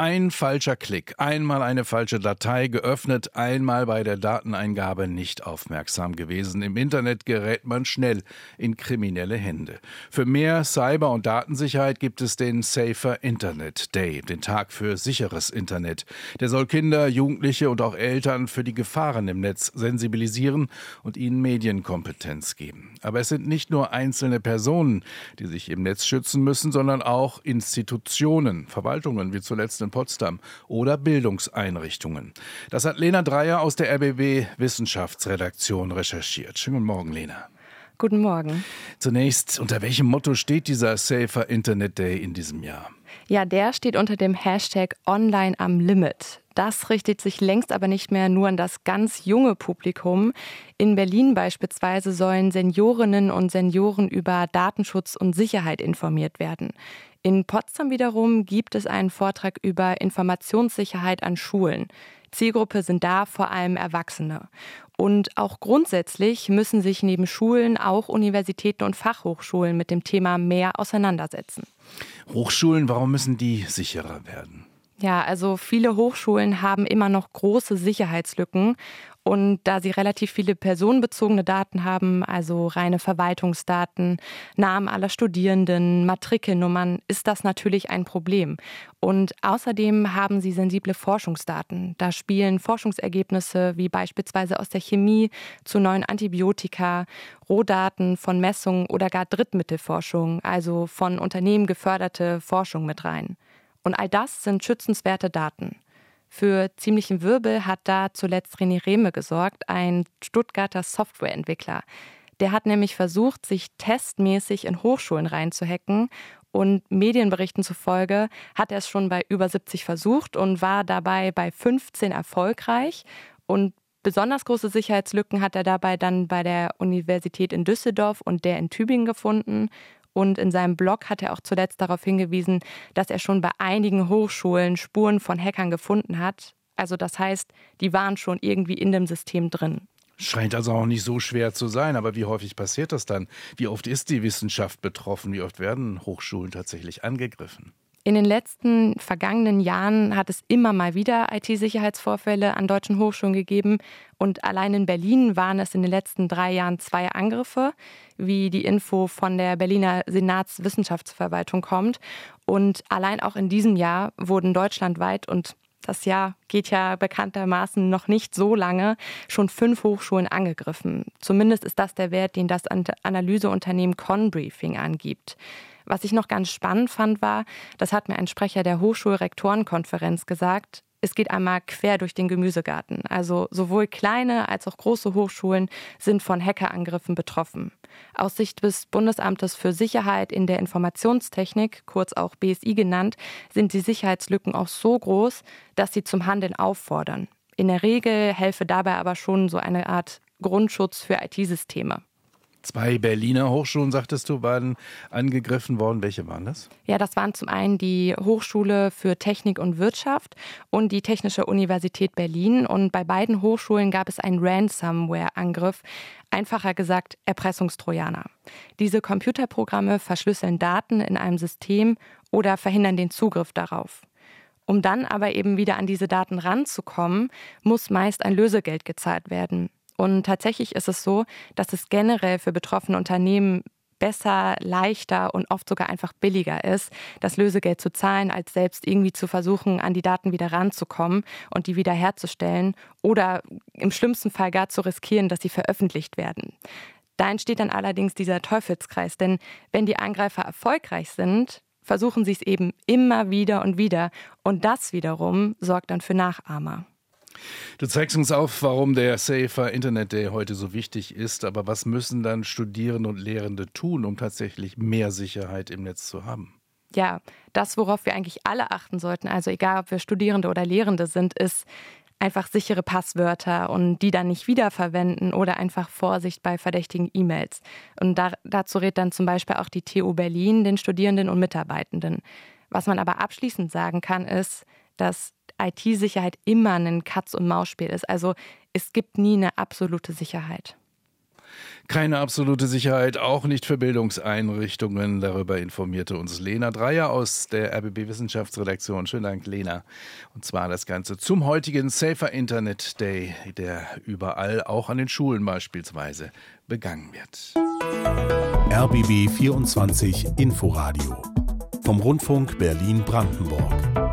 Ein falscher Klick, einmal eine falsche Datei geöffnet, einmal bei der Dateneingabe nicht aufmerksam gewesen. Im Internet gerät man schnell in kriminelle Hände. Für mehr Cyber- und Datensicherheit gibt es den Safer Internet Day, den Tag für sicheres Internet. Der soll Kinder, Jugendliche und auch Eltern für die Gefahren im Netz sensibilisieren und ihnen Medienkompetenz geben. Aber es sind nicht nur einzelne Personen, die sich im Netz schützen müssen, sondern auch Institutionen, Verwaltungen wie zuletzt in Potsdam oder Bildungseinrichtungen. Das hat Lena Dreier aus der RBB Wissenschaftsredaktion recherchiert. Schönen guten Morgen, Lena. Guten Morgen. Zunächst, unter welchem Motto steht dieser Safer Internet Day in diesem Jahr? Ja, der steht unter dem Hashtag Online am Limit. Das richtet sich längst aber nicht mehr nur an das ganz junge Publikum. In Berlin beispielsweise sollen Seniorinnen und Senioren über Datenschutz und Sicherheit informiert werden. In Potsdam wiederum gibt es einen Vortrag über Informationssicherheit an Schulen. Zielgruppe sind da vor allem Erwachsene. Und auch grundsätzlich müssen sich neben Schulen auch Universitäten und Fachhochschulen mit dem Thema mehr auseinandersetzen. Hochschulen, warum müssen die sicherer werden? Ja, also viele Hochschulen haben immer noch große Sicherheitslücken und da sie relativ viele personenbezogene Daten haben, also reine Verwaltungsdaten, Namen aller Studierenden, Matrikelnummern, ist das natürlich ein Problem. Und außerdem haben sie sensible Forschungsdaten. Da spielen Forschungsergebnisse wie beispielsweise aus der Chemie zu neuen Antibiotika, Rohdaten von Messungen oder gar Drittmittelforschung, also von Unternehmen geförderte Forschung mit rein. Und all das sind schützenswerte Daten. Für ziemlichen Wirbel hat da zuletzt René Rehme gesorgt, ein Stuttgarter Softwareentwickler. Der hat nämlich versucht, sich testmäßig in Hochschulen reinzuhacken und Medienberichten zufolge hat er es schon bei über 70 versucht und war dabei bei 15 erfolgreich. Und besonders große Sicherheitslücken hat er dabei dann bei der Universität in Düsseldorf und der in Tübingen gefunden. Und in seinem Blog hat er auch zuletzt darauf hingewiesen, dass er schon bei einigen Hochschulen Spuren von Hackern gefunden hat. Also das heißt, die waren schon irgendwie in dem System drin. Scheint also auch nicht so schwer zu sein, aber wie häufig passiert das dann? Wie oft ist die Wissenschaft betroffen? Wie oft werden Hochschulen tatsächlich angegriffen? In den letzten vergangenen Jahren hat es immer mal wieder IT-Sicherheitsvorfälle an deutschen Hochschulen gegeben. Und allein in Berlin waren es in den letzten drei Jahren zwei Angriffe, wie die Info von der Berliner Senatswissenschaftsverwaltung kommt. Und allein auch in diesem Jahr wurden deutschlandweit und das Jahr geht ja bekanntermaßen noch nicht so lange, schon fünf Hochschulen angegriffen. Zumindest ist das der Wert, den das Analyseunternehmen Conbriefing angibt. Was ich noch ganz spannend fand, war, das hat mir ein Sprecher der Hochschulrektorenkonferenz gesagt, es geht einmal quer durch den Gemüsegarten. Also sowohl kleine als auch große Hochschulen sind von Hackerangriffen betroffen. Aus Sicht des Bundesamtes für Sicherheit in der Informationstechnik, kurz auch BSI genannt, sind die Sicherheitslücken auch so groß, dass sie zum Handeln auffordern. In der Regel helfe dabei aber schon so eine Art Grundschutz für IT-Systeme. Zwei Berliner Hochschulen, sagtest du, waren angegriffen worden. Welche waren das? Ja, das waren zum einen die Hochschule für Technik und Wirtschaft und die Technische Universität Berlin. Und bei beiden Hochschulen gab es einen Ransomware-Angriff, einfacher gesagt Erpressungstrojaner. Diese Computerprogramme verschlüsseln Daten in einem System oder verhindern den Zugriff darauf. Um dann aber eben wieder an diese Daten ranzukommen, muss meist ein Lösegeld gezahlt werden. Und tatsächlich ist es so, dass es generell für betroffene Unternehmen besser, leichter und oft sogar einfach billiger ist, das Lösegeld zu zahlen, als selbst irgendwie zu versuchen, an die Daten wieder ranzukommen und die wieder herzustellen oder im schlimmsten Fall gar zu riskieren, dass sie veröffentlicht werden. Da entsteht dann allerdings dieser Teufelskreis, denn wenn die Angreifer erfolgreich sind, versuchen sie es eben immer wieder und wieder und das wiederum sorgt dann für Nachahmer. Du zeigst uns auf, warum der Safer Internet Day heute so wichtig ist, aber was müssen dann Studierende und Lehrende tun, um tatsächlich mehr Sicherheit im Netz zu haben? Ja, das, worauf wir eigentlich alle achten sollten, also egal ob wir Studierende oder Lehrende sind, ist einfach sichere Passwörter und die dann nicht wiederverwenden oder einfach Vorsicht bei verdächtigen E-Mails. Und da, dazu rät dann zum Beispiel auch die TU Berlin den Studierenden und Mitarbeitenden. Was man aber abschließend sagen kann, ist, dass IT-Sicherheit immer ein Katz- und Maus-Spiel ist. Also es gibt nie eine absolute Sicherheit. Keine absolute Sicherheit, auch nicht für Bildungseinrichtungen. Darüber informierte uns Lena Dreier aus der RBB Wissenschaftsredaktion. Schönen Dank, Lena. Und zwar das Ganze zum heutigen Safer Internet Day, der überall, auch an den Schulen beispielsweise, begangen wird. RBB 24 Inforadio vom Rundfunk Berlin-Brandenburg.